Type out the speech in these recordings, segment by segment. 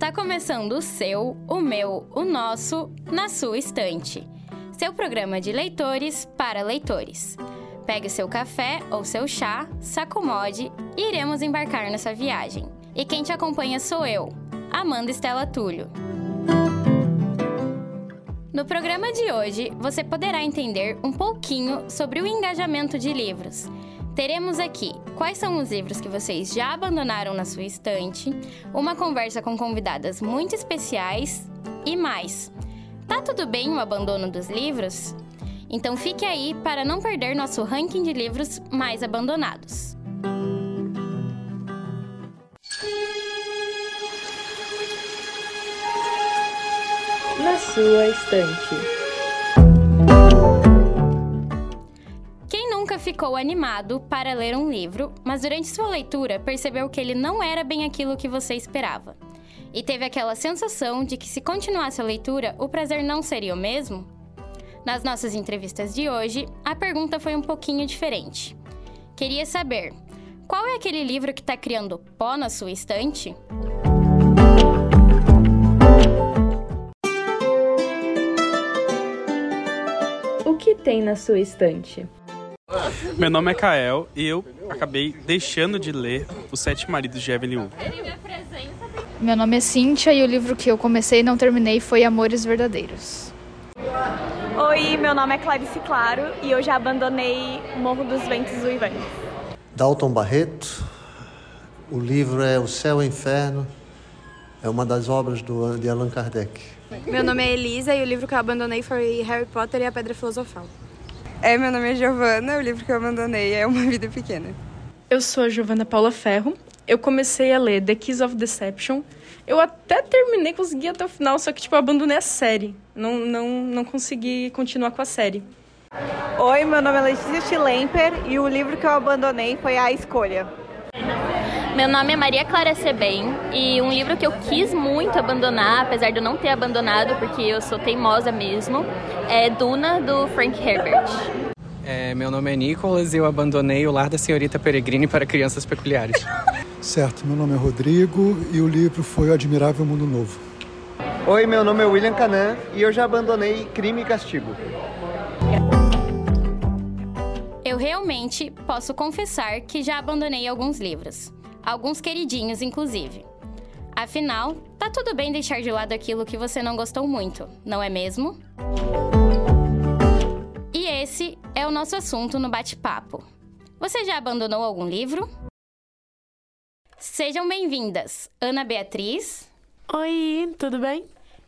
Está começando o seu, o meu, o nosso, na sua estante. Seu programa de leitores para leitores. Pegue seu café ou seu chá, sacomode e iremos embarcar nessa viagem. E quem te acompanha sou eu, Amanda Estela Túlio. No programa de hoje, você poderá entender um pouquinho sobre o engajamento de livros. Teremos aqui quais são os livros que vocês já abandonaram na sua estante, uma conversa com convidadas muito especiais e mais. Tá tudo bem o abandono dos livros? Então fique aí para não perder nosso ranking de livros mais abandonados. Na sua estante. Ficou animado para ler um livro, mas durante sua leitura percebeu que ele não era bem aquilo que você esperava? E teve aquela sensação de que se continuasse a leitura, o prazer não seria o mesmo? Nas nossas entrevistas de hoje, a pergunta foi um pouquinho diferente. Queria saber: qual é aquele livro que está criando pó na sua estante? O que tem na sua estante? Meu nome é Kael e eu acabei deixando de ler Os Sete Maridos de Evelyn Hugo. Meu nome é Cíntia e o livro que eu comecei e não terminei foi Amores Verdadeiros. Oi, meu nome é Clarice Claro e eu já abandonei Morro dos Ventos Uivantes. Dalton Barreto. O livro é O Céu e o Inferno. É uma das obras do, de Allan Kardec. Meu nome é Elisa e o livro que eu abandonei foi Harry Potter e a Pedra Filosofal. É, meu nome é Giovana, o livro que eu abandonei é Uma Vida Pequena. Eu sou a Giovana Paula Ferro. Eu comecei a ler The Keys of Deception. Eu até terminei, consegui até o final, só que tipo, eu abandonei a série. Não, não, não consegui continuar com a série. Oi, meu nome é Letícia Schlemper e o livro que eu abandonei foi A Escolha. Meu nome é Maria Clara Sebem e um livro que eu quis muito abandonar, apesar de eu não ter abandonado, porque eu sou teimosa mesmo, é Duna, do Frank Herbert. É, meu nome é Nicolas e eu abandonei O Lar da Senhorita Peregrine para Crianças Peculiares. certo, meu nome é Rodrigo e o livro foi O Admirável Mundo Novo. Oi, meu nome é William Canan e eu já abandonei Crime e Castigo. Eu realmente posso confessar que já abandonei alguns livros. Alguns queridinhos, inclusive. Afinal, tá tudo bem deixar de lado aquilo que você não gostou muito, não é mesmo? E esse é o nosso assunto no bate-papo. Você já abandonou algum livro? Sejam bem-vindas, Ana Beatriz. Oi, tudo bem?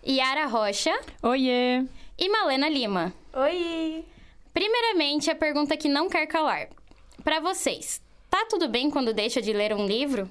Yara Rocha. Oiê. E Malena Lima. Oi. Primeiramente, a pergunta que não quer calar. Para vocês, tá tudo bem quando deixa de ler um livro?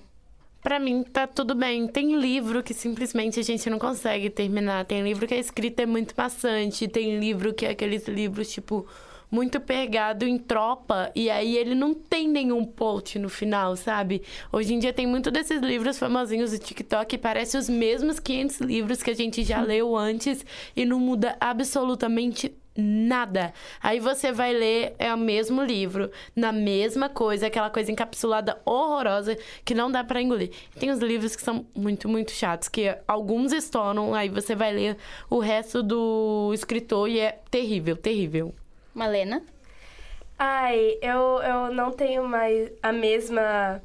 Para mim tá tudo bem. Tem livro que simplesmente a gente não consegue terminar. Tem livro que a escrita é muito maçante, tem livro que é aqueles livros tipo muito pegado em tropa e aí ele não tem nenhum post no final, sabe? Hoje em dia tem muito desses livros famosinhos do TikTok que parecem os mesmos 500 livros que a gente já leu antes e não muda absolutamente nada. Aí você vai ler é o mesmo livro, na mesma coisa, aquela coisa encapsulada horrorosa que não dá para engolir. Tem os livros que são muito, muito chatos, que alguns estouram, aí você vai ler o resto do escritor e é terrível, terrível. Malena? Ai, eu, eu não tenho mais a mesma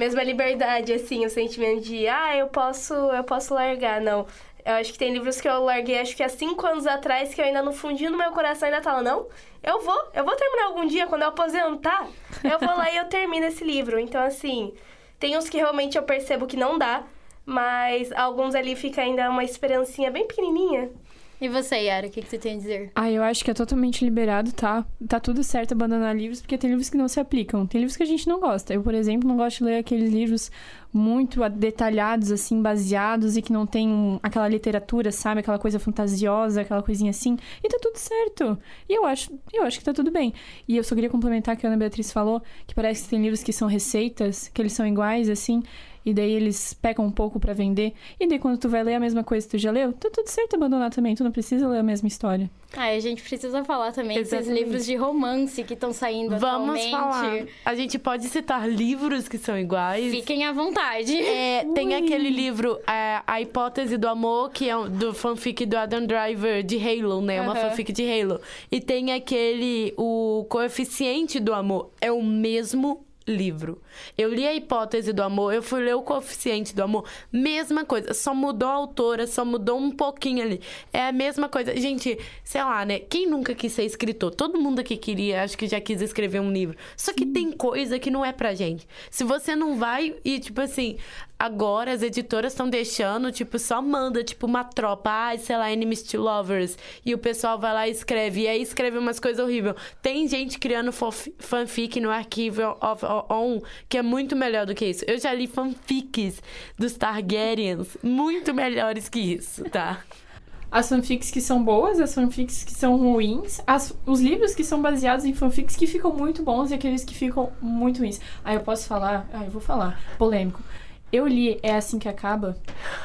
mesma liberdade assim, o sentimento de, ah, eu posso, eu posso largar, não. Eu acho que tem livros que eu larguei, acho que há cinco anos atrás, que eu ainda no fundinho do meu coração ainda tava, não, eu vou, eu vou terminar algum dia, quando eu aposentar, eu vou lá e eu termino esse livro. Então, assim, tem uns que realmente eu percebo que não dá, mas alguns ali fica ainda uma esperancinha bem pequenininha. E você, Yara, o que, que você tem a dizer? Ah, eu acho que é totalmente liberado, tá? Tá tudo certo abandonar livros, porque tem livros que não se aplicam. Tem livros que a gente não gosta. Eu, por exemplo, não gosto de ler aqueles livros muito detalhados, assim, baseados e que não tem aquela literatura, sabe? Aquela coisa fantasiosa, aquela coisinha assim. E tá tudo certo. E eu acho, eu acho que tá tudo bem. E eu só queria complementar que a Ana Beatriz falou que parece que tem livros que são receitas, que eles são iguais, assim. E daí eles pecam um pouco para vender, e daí quando tu vai ler a mesma coisa que tu já leu, tá tudo certo abandonar também, tu não precisa ler a mesma história. Ah, a gente precisa falar também desses Exatamente. livros de romance que estão saindo Vamos atualmente. falar. A gente pode citar livros que são iguais. Fiquem à vontade. É, tem aquele livro, é, A Hipótese do Amor, que é um- do fanfic do Adam Driver de Halo, né? Uma Aham. fanfic de Halo. E tem aquele, o Coeficiente do Amor. É o mesmo livro. Eu li a Hipótese do Amor, eu fui ler o Coeficiente do Amor. Mesma coisa, só mudou a autora, só mudou um pouquinho ali. É a mesma coisa. Gente, sei lá, né? Quem nunca quis ser escritor? Todo mundo que queria, acho que já quis escrever um livro. Só que tem coisa que não é pra gente. Se você não vai e, tipo assim, agora as editoras estão deixando, tipo, só manda, tipo, uma tropa, ai, sei lá, Enemies to Lovers. E o pessoal vai lá e escreve. E aí escreve umas coisas horríveis. Tem gente criando fanfic no arquivo of on que é muito melhor do que isso. Eu já li fanfics dos Targaryens muito melhores que isso, tá? As fanfics que são boas, as fanfics que são ruins, as- os livros que são baseados em fanfics que ficam muito bons e aqueles que ficam muito ruins. Ah, eu posso falar? Ah, eu vou falar. Polêmico. Eu li É Assim Que Acaba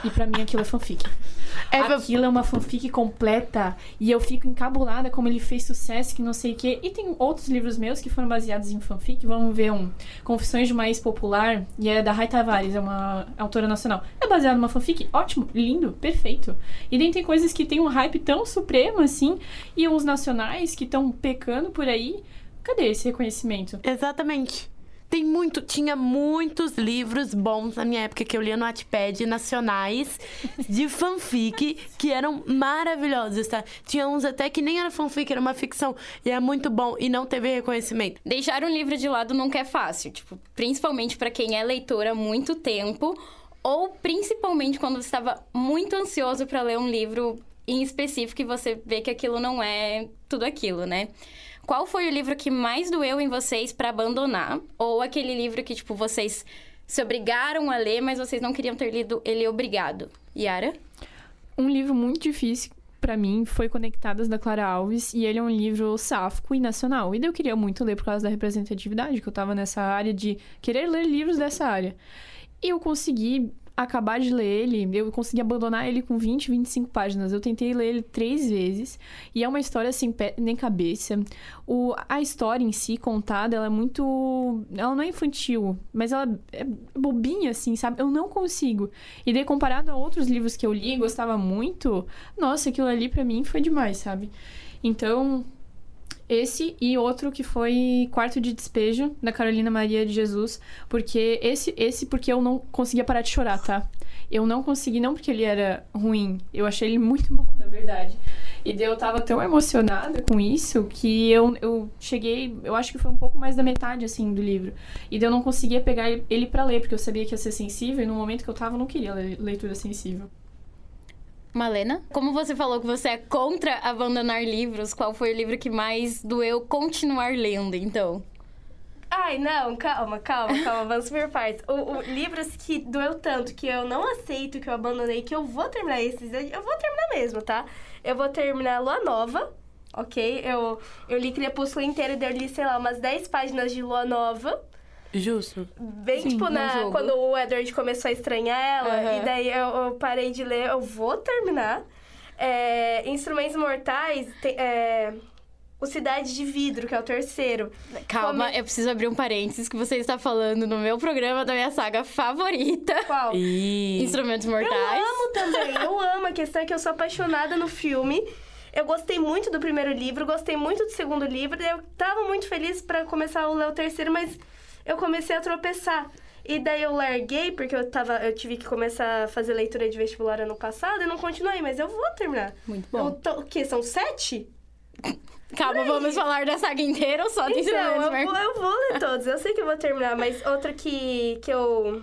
e pra mim aquilo é fanfic. aquilo é uma fanfic completa e eu fico encabulada como ele fez sucesso, que não sei o quê. E tem outros livros meus que foram baseados em fanfic. Vamos ver um Confissões de uma Ex-Popular e é da Rai Tavares, é uma autora nacional. É baseado numa fanfic, ótimo, lindo, perfeito. E daí tem coisas que tem um hype tão supremo assim e os nacionais que estão pecando por aí. Cadê esse reconhecimento? Exatamente. Tem muito, tinha muitos livros bons na minha época que eu lia no Wattpad nacionais de fanfic que eram maravilhosos, tá? Tinha uns até que nem era fanfic, era uma ficção e é muito bom e não teve reconhecimento. Deixar um livro de lado nunca é fácil, tipo, principalmente pra quem é leitor há muito tempo, ou principalmente quando você estava muito ansioso pra ler um livro em específico e você vê que aquilo não é tudo aquilo, né? Qual foi o livro que mais doeu em vocês pra abandonar? Ou aquele livro que, tipo, vocês se obrigaram a ler, mas vocês não queriam ter lido ele obrigado? Yara? Um livro muito difícil pra mim foi Conectadas da Clara Alves e ele é um livro sáfico e nacional. E eu queria muito ler por causa da representatividade, que eu tava nessa área de querer ler livros dessa área. E eu consegui acabar de ler ele, eu consegui abandonar ele com 20, 25 páginas. Eu tentei ler ele três vezes e é uma história sem pé nem cabeça. O, a história em si, contada, ela é muito. Ela não é infantil, mas ela é bobinha, assim, sabe? Eu não consigo. E daí, comparado a outros livros que eu li e gostava muito, nossa, aquilo ali pra mim foi demais, sabe? Então, esse e outro que foi Quarto de Despejo, da Carolina Maria de Jesus. Porque esse, esse porque eu não conseguia parar de chorar, tá? Eu não consegui, não porque ele era ruim. Eu achei ele muito bom, na verdade. E daí eu tava tão emocionada com isso que eu, eu cheguei, eu acho que foi um pouco mais da metade, assim, do livro. E daí eu não conseguia pegar ele- pra ler, porque eu sabia que ia ser sensível, e no momento que eu tava, eu não queria leitura sensível. Malena? Como você falou que você é contra abandonar livros, qual foi o livro que mais doeu continuar lendo, então? Ai, não, calma, calma, calma, vamos por partes. O, o- livros que doeu tanto que eu não aceito, que eu abandonei, que eu vou terminar esses, eu vou terminar mesmo, tá? Eu vou terminar Lua Nova, ok? Eu, eu li Crepúsculo inteiro daí eu li, sei lá, umas 10 páginas de Lua Nova. Justo. Bem, Sim, tipo, na, jogo. quando o Edward começou a estranhar ela, Aham. e daí eu, eu parei de ler, eu vou terminar. É, Instrumentos Mortais, tem- é, o Cidade de Vidro, que é o terceiro. Calma, Come- eu preciso abrir um parênteses que você está falando no meu programa da minha saga favorita. Qual? E... Instrumentos Eu Mortais. amo também, eu amo. A questão é que eu sou apaixonada no filme. Eu gostei muito do primeiro livro, gostei muito do segundo livro. e Eu tava muito feliz pra começar a ler o terceiro, mas eu comecei a tropeçar. E daí eu larguei, porque eu, tava, eu tive que começar a fazer leitura de vestibular ano passado e não continuei, mas eu vou terminar. Muito bom. tô- o quê? São sete? Calma, vamos falar da saga inteira ou só de Então, eu vou, eu vou ler todos. Eu sei que eu vou terminar, mas outra que, que eu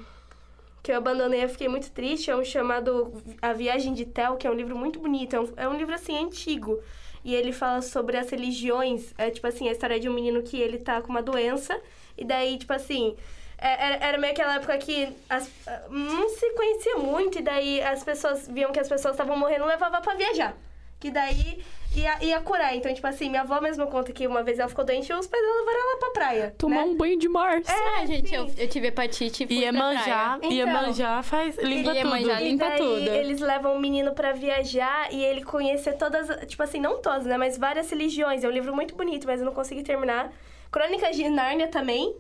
que eu abandonei, eu fiquei muito triste, é um chamado A Viagem de Tel, que é um livro muito bonito. É um, é um livro, assim, antigo. E ele fala sobre as religiões. É, tipo assim, a história de um menino que ele tá com uma doença. E daí, tipo assim... é- Era, era meio aquela época que as, não se conhecia muito. E daí as pessoas viam que as pessoas estavam morrendo e levavam pra viajar. Que daí ia, ia curar. Então, tipo assim, minha avó mesmo conta que uma vez ela ficou doente e os pais dela levaram ela pra praia. Tomar né? um banho de mar. É, gente, eu, eu tive hepatite e fui pra Iemanjá, praia. Iemanjá faz, limpa Iemanjá tudo. limpa e daí, tudo. eles levam o menino pra viajar e ele conhecer todas, tipo assim, não todas, né? Mas várias religiões. É um livro muito bonito, mas eu não consegui terminar. Crônicas de Nárnia também.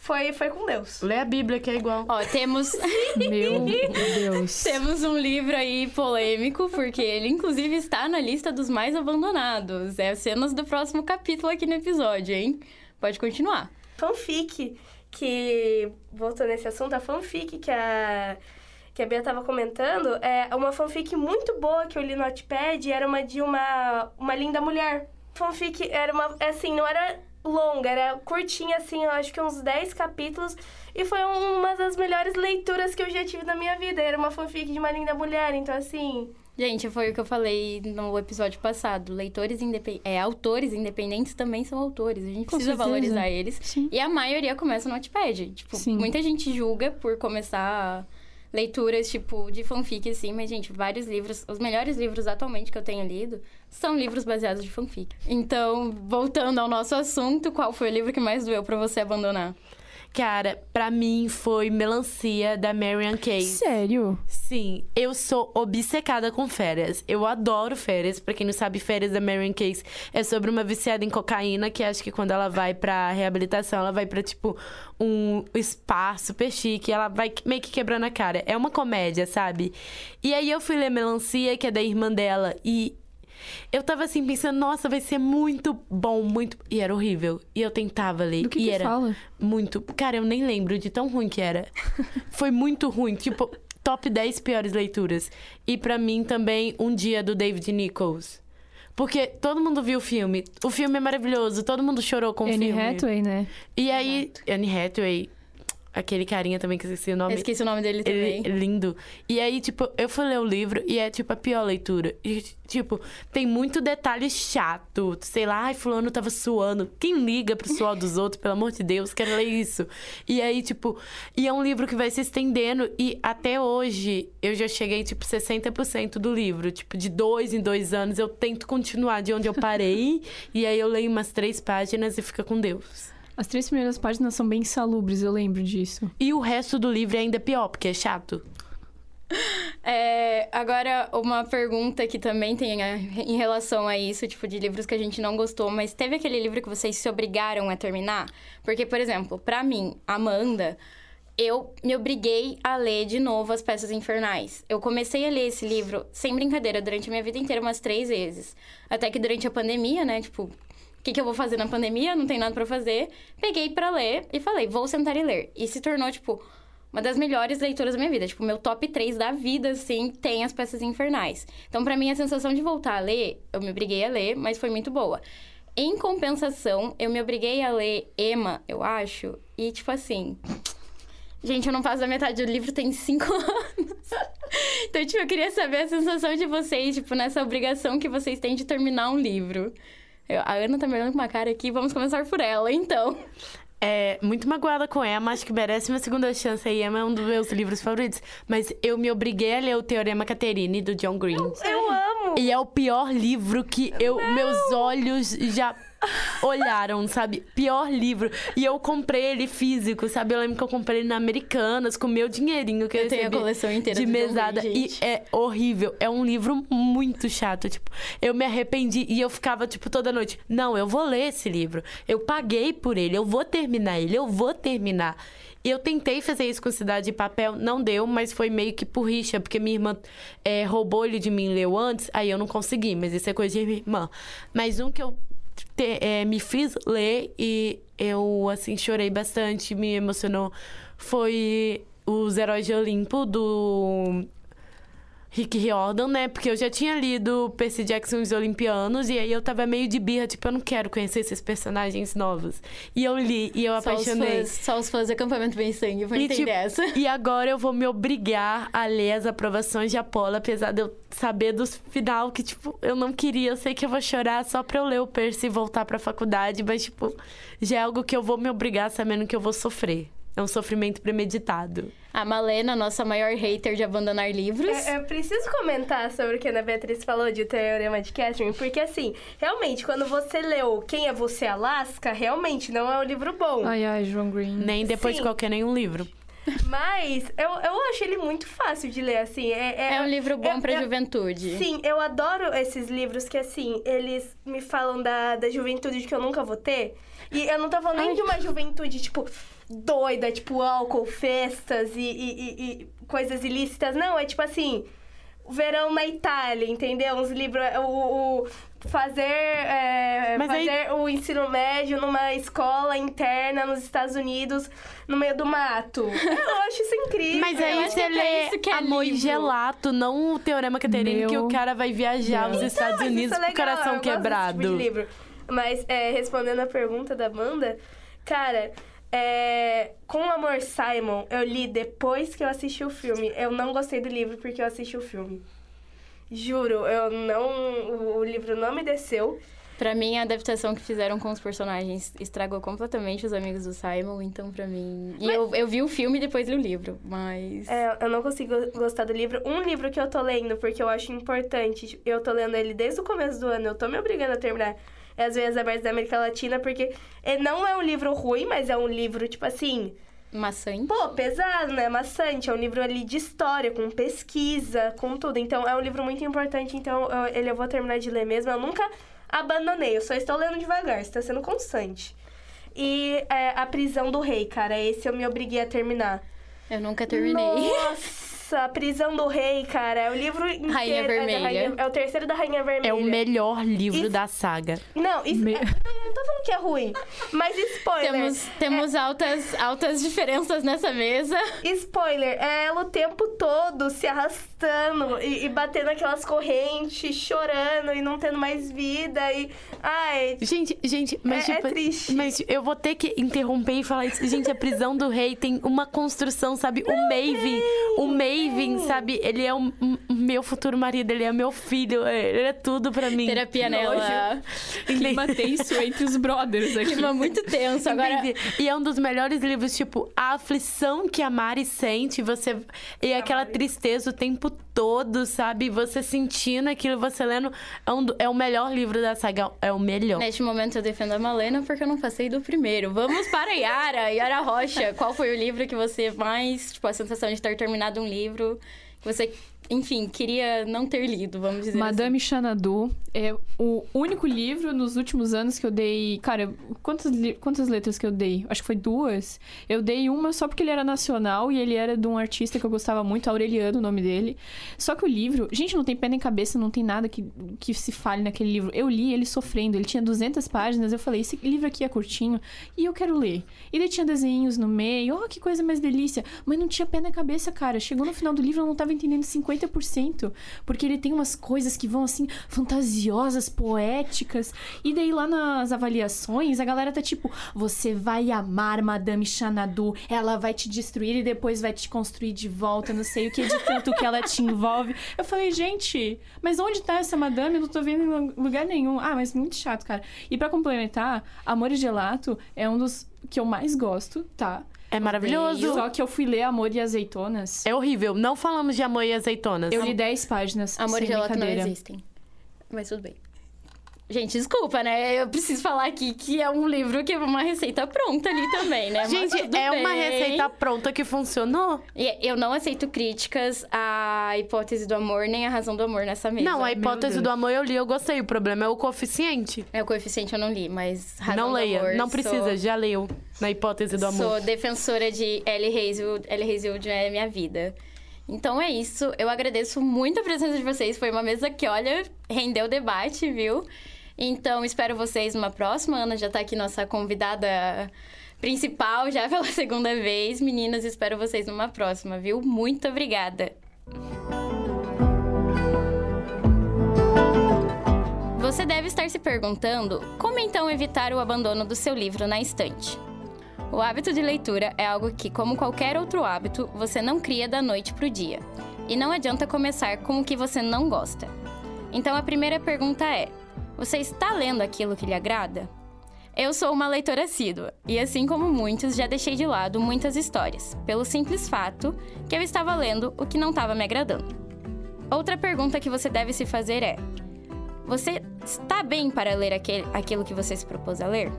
Foi, foi com Deus. Lê a Bíblia, que é igual. Ó, temos... Meu Deus. Temos um livro aí polêmico, porque ele inclusive está na lista dos mais abandonados. É cenas do próximo capítulo aqui no episódio, hein? Pode continuar. Fanfic, que, voltando nesse assunto, a fanfic que a, que a Bia tava comentando, é uma fanfic muito boa que eu li no Wattpad, era uma de uma, uma linda mulher. Fanfic era uma, assim, não era longa, era curtinha, assim, eu acho que uns 10 capítulos, e foi uma das melhores leituras que eu já tive na minha vida. Era uma fanfic de uma linda mulher, então assim... Gente, foi o que eu falei no episódio passado. Leitores independentes, é, autores independentes também são autores. A gente Com precisa certeza. valorizar eles. Sim. E a maioria começa no Wattpad. Tipo, Sim. muita gente julga por começar leituras, tipo, de fanfic, assim. Mas, gente, vários livros... Os melhores livros atualmente que eu tenho lido são livros baseados de fanfic. Então, voltando ao nosso assunto, qual foi o livro que mais doeu pra você abandonar? Cara, pra mim foi Melancia, da Marian Case. Sério? Sim, eu sou obcecada com férias. Eu adoro férias. Pra quem não sabe, férias da Marian Case é sobre uma viciada em cocaína que acho que quando ela vai pra reabilitação, ela vai pra, tipo, um spa super chique. Ela vai meio que quebrando a cara. É uma comédia, sabe? E aí eu fui ler Melancia, que é da irmã dela, e eu tava assim pensando, nossa, vai ser muito bom, muito. E era horrível. E eu tentava ler. Do que e que era fala? muito. Cara, eu nem lembro de tão ruim que era. Foi muito ruim. Tipo, top 10 piores leituras. E pra mim também, Um Dia do David Nichols. Porque todo mundo viu o filme. O filme é maravilhoso, todo mundo chorou com o Anne filme. Hathaway, né? E aí, Anne Hathaway, aquele carinha também que eu esqueci o nome. Eu esqueci o nome dele Ele também. é lindo. E aí, tipo, eu fui ler o livro e é, tipo, a pior leitura. E, tipo, tem muito detalhe chato. Sei lá, ai, fulano tava suando. Quem liga pro suor dos outros, pelo amor de Deus, quero ler isso. E aí, tipo, e é um livro que vai se estendendo. E até hoje, eu já cheguei, tipo, 60% do livro. Tipo, de dois em dois anos, eu tento continuar de onde eu parei. e aí eu leio umas três páginas e fica com Deus. As três primeiras páginas são bem insalubres, eu lembro disso. E o resto do livro é ainda pior, porque é chato. É, agora, uma pergunta que também tem a- em relação a isso, tipo, de livros que a gente não gostou, mas teve aquele livro que vocês se obrigaram a terminar? Porque, por exemplo, pra mim, Amanda, eu me obriguei a ler de novo As Peças Infernais. Eu comecei a ler esse livro, sem brincadeira, durante a minha vida inteira, umas três vezes. Até que durante a pandemia, né, tipo, que, que eu vou fazer na pandemia? Não tem nada pra fazer. Peguei pra ler e falei, vou sentar e ler. E se tornou, tipo, uma das melhores leituras da minha vida. Tipo, meu top 3 da vida, assim, tem as peças infernais. Então, pra mim, a sensação de voltar a ler, eu me obriguei a ler, mas foi muito boa. Em compensação, eu me obriguei a ler Emma, eu acho, e tipo assim. Gente, eu não passo da metade do livro, tem cinco anos. Então, tipo, eu queria saber a sensação de vocês, tipo, nessa obrigação que vocês têm de terminar um livro. Eu- a Ana tá me olhando com uma cara aqui, vamos começar por ela, então. É, muito magoada com Emma, acho que merece uma segunda chance aí. Emma é um dos meus livros favoritos. Mas eu me obriguei a ler o Teorema Caterine, do John Green. Eu amo! E é o pior livro que eu, meus olhos já olharam, sabe? Pior livro. E eu comprei ele físico, sabe? Eu lembro que eu comprei ele na Americanas com meu dinheirinho que eu, Eu tenho a coleção inteira de mesada. e é horrível. É um livro muito chato. Tipo, eu me arrependi e eu ficava, tipo, toda noite. Não, eu vou ler esse livro. Eu paguei por ele, eu vou terminar ele, eu vou terminar. E eu tentei fazer isso com Cidade de Papel, não deu, mas foi meio que por rixa, porque minha irmã é, roubou ele de mim, leu antes, aí eu não consegui, mas isso é coisa de minha irmã. Mas um que eu te- é, me fiz ler e eu, assim, chorei bastante, me emocionou, foi Os Heróis de Olimpo, do Rick Riordan, né? Porque eu já tinha lido Percy Jackson e os Olimpianos, e aí eu tava meio de birra, tipo, eu não quero conhecer esses personagens novos. E eu li, e eu Só os, apaixonei. fãs, só os fãs do acampamento Bem Sangue vão entender tipo, essa. e agora eu vou me obrigar a ler as aprovações de Apolo, apesar de eu saber do final que, tipo, eu não queria. Eu sei que eu vou chorar só pra eu ler o Percy e voltar pra faculdade, mas, tipo, já é algo que eu vou me obrigar sabendo que eu vou sofrer. É um sofrimento premeditado. A Malena, nossa maior hater de abandonar livros. É, eu preciso comentar sobre o que a Ana Beatriz falou de Teorema de Catherine, porque assim, realmente, quando você leu Quem é Você, Alaska, realmente não é um livro bom. Ai, ai, João Green. Nem depois Sim. de qualquer nenhum livro. Mas eu, eu acho ele muito fácil de ler, assim. É, É um livro bom eu- pra eu- juventude. Sim, eu adoro esses livros que, assim, eles me falam da, da juventude que eu nunca vou ter. E eu não tô falando nem de uma juventude, tipo, doida, tipo, álcool, festas e, e- e- coisas ilícitas. Não, é tipo assim. Verão na Itália, entendeu? Uns livros. O, o fazer, é, Mas aí- fazer o ensino médio numa escola interna nos Estados Unidos, no meio do mato. Eu acho isso incrível. Mas aí você é lê isso que é Amor livro. Gelato, não o Teorema Caterine, Meu que o cara vai viajar aos Deus. Estados Unidos é com o coração desse quebrado. tipo. Mas, é, respondendo a pergunta da banda, cara, é, com o Amor Simon, eu li depois que eu assisti o filme. Eu não gostei do livro porque eu assisti o filme. Juro, eu não. O, o livro não me desceu. Pra mim, a adaptação que fizeram com os personagens estragou completamente os amigos do Simon, então pra mim. E eu, eu vi o filme e depois li o livro, mas. É, eu não consigo gostar do livro. Um livro que eu tô lendo, porque eu acho importante, eu tô lendo ele desde o começo do ano, eu tô me obrigando a terminar. É As Veias Abertas da América Latina, porque ele não é um livro ruim, mas é um livro, tipo assim. Maçante. Pô, pesado, né? Maçante. É um livro ali de história, com pesquisa, com tudo. Então, é um livro muito importante. Então, eu- ele eu vou terminar de ler mesmo. Eu nunca abandonei, eu só estou lendo devagar, está sendo constante. E é, A Prisão do Rei, cara, esse eu me obriguei a terminar. Eu nunca terminei. Nossa, A Prisão do Rei, cara, é o livro inteiro. Rainha é da Vermelha. Rainha- É, o terceiro da Rainha Vermelha. É o melhor livro Isso- da saga. Não, isso, é, não tô falando que é ruim, mas spoiler. Temos, temos altas, altas diferenças nessa mesa. Spoiler, é ela o tempo todo se arrastando e, e batendo aquelas correntes, chorando e não tendo mais vida e... Ai... Gente, gente, mas É- é tipo, triste. Mas eu vou ter que interromper e falar isso. Gente, a prisão do rei tem uma construção, sabe? O Maven, o Maven, sabe? Ele é o o meu futuro marido, ele é meu filho, ele é tudo pra mim. Terapia nela. Clima tenso entre os brothers aqui. Clima muito tenso. Agora, Entendi. E é um dos melhores livros, tipo, a aflição que a Mari sente, você. E aquela tristeza o tempo todo, sabe? Você sentindo aquilo, você lendo. É, um é o melhor livro da saga, é o melhor. neste momento eu defendo a Malena porque eu não passei do primeiro. Vamos para a Yara. Yara Rocha, qual foi o livro que você mais, tipo, a sensação de ter terminado um livro que você, enfim, queria não ter lido, vamos dizer assim. Madame Xanadu é o único livro nos últimos anos que eu dei. Cara, quantas, quantas letras que eu dei? Acho que foi duas. Eu dei uma só porque ele era nacional e ele era de um artista que eu gostava muito, Aureliano, o nome dele. Só que o livro, gente, não tem pé nem cabeça, não tem nada que, que se fale naquele livro. Eu li ele sofrendo, ele tinha 200 páginas. Eu falei, esse livro aqui é curtinho e eu quero ler. E ele tinha desenhos no meio, oh, que coisa mais delícia. Mas não tinha pé na cabeça, cara. Chegou no final do livro, eu não tava entendendo 50%. Porque ele tem umas coisas que vão assim, fantasiosas, poéticas. E daí lá nas avaliações, a galera tá tipo: você vai amar Madame Xanadu, ela vai te destruir e depois vai te construir de volta, não sei o que, de tanto que ela te envolve. Eu falei, gente, mas onde tá essa madame? Eu não tô vendo em lu- lugar nenhum. Ah, mas muito chato, cara. E pra complementar, Amor e Gelato é um dos que eu mais gosto, tá? É maravilhoso. Só que eu fui ler Amor e Azeitonas. É horrível. Não falamos de amor e azeitonas. Eu li 10 páginas. Amor e gelato não existem. Mas tudo bem. Gente, desculpa, né? Eu preciso falar aqui que é um livro que é uma receita pronta ali também, né? Gente, é uma bem. receita pronta que funcionou. E eu não aceito críticas à hipótese do amor, nem à razão do amor nessa mesa. Não, a hipótese do amor eu li, eu gostei. O problema é o coeficiente. É o coeficiente eu não li, mas razão não do leia, amor, não precisa, sou- já leu na hipótese do amor. Sou defensora de Ellie Hazelwood. Ellie Hazelwood é minha vida. Então é isso. Eu agradeço muito a presença de vocês. Foi uma mesa que, olha, rendeu debate, viu? Então espero vocês numa próxima. Ana já tá aqui, nossa convidada principal, já pela segunda vez. Meninas, espero vocês numa próxima, viu? Muito obrigada. Você deve estar se perguntando como então evitar o abandono do seu livro na estante. O hábito de leitura é algo que, como qualquer outro hábito, você não cria da noite para o dia. E não adianta começar com o que você não gosta. Então a primeira pergunta é: você está lendo aquilo que lhe agrada? Eu sou uma leitora assídua e, assim como muitos, já deixei de lado muitas histórias, pelo simples fato que eu estava lendo o que não estava me agradando. Outra pergunta que você deve se fazer é: Você está bem para ler aquele, aquilo que você se propôs a ler?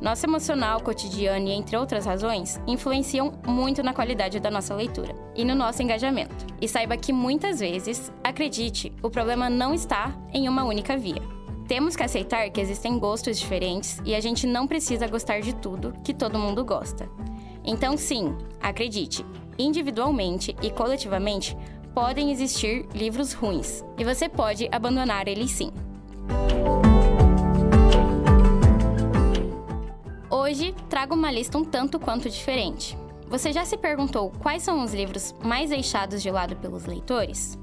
Nosso emocional, cotidiano e entre outras razões influenciam muito na qualidade da nossa leitura e no nosso engajamento. E saiba que muitas vezes, acredite, o problema não está em uma única via. Temos que aceitar que existem gostos diferentes e a gente não precisa gostar de tudo que todo mundo gosta. Então, sim, acredite, individualmente e coletivamente podem existir livros ruins e você pode abandonar eles sim. Hoje trago uma lista um tanto quanto diferente. Você já se perguntou quais são os livros mais deixados de lado pelos leitores?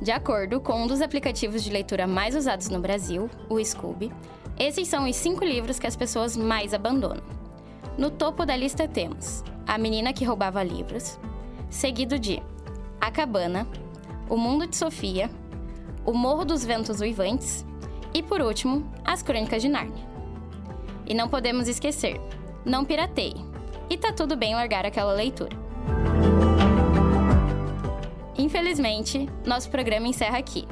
De acordo com um dos aplicativos de leitura mais usados no Brasil, o Scoob, esses são os cinco livros que as pessoas mais abandonam. No topo da lista temos A Menina que Roubava Livros, seguido de A Cabana, O Mundo de Sofia, O Morro dos Ventos Uivantes e, por último, As Crônicas de Nárnia. E não podemos esquecer, não pirateie. E tá tudo bem largar aquela leitura. Infelizmente, nosso programa encerra aqui.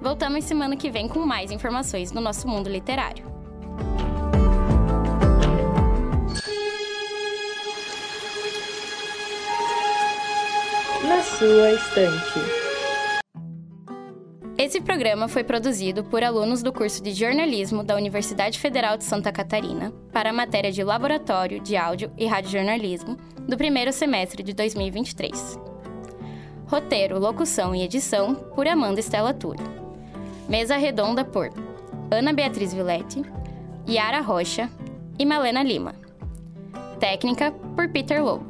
Voltamos semana que vem com mais informações no nosso mundo literário. Na sua estante. Esse programa foi produzido por alunos do curso de jornalismo da Universidade Federal de Santa Catarina para a matéria de Laboratório de Áudio e Radiojornalismo do primeiro semestre de 2023. Roteiro, locução e edição por Amanda Estela Túlio. Mesa redonda por Ana Beatriz Villette, Yara Rocha e Malena Lima. Técnica por Peter Lobo.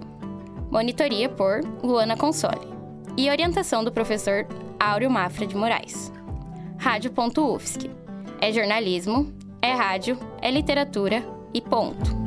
Monitoria por Luana Console. E orientação do professor Áureo Mafra de Moraes. Rádio.UFSC. É jornalismo, é rádio, é literatura e ponto.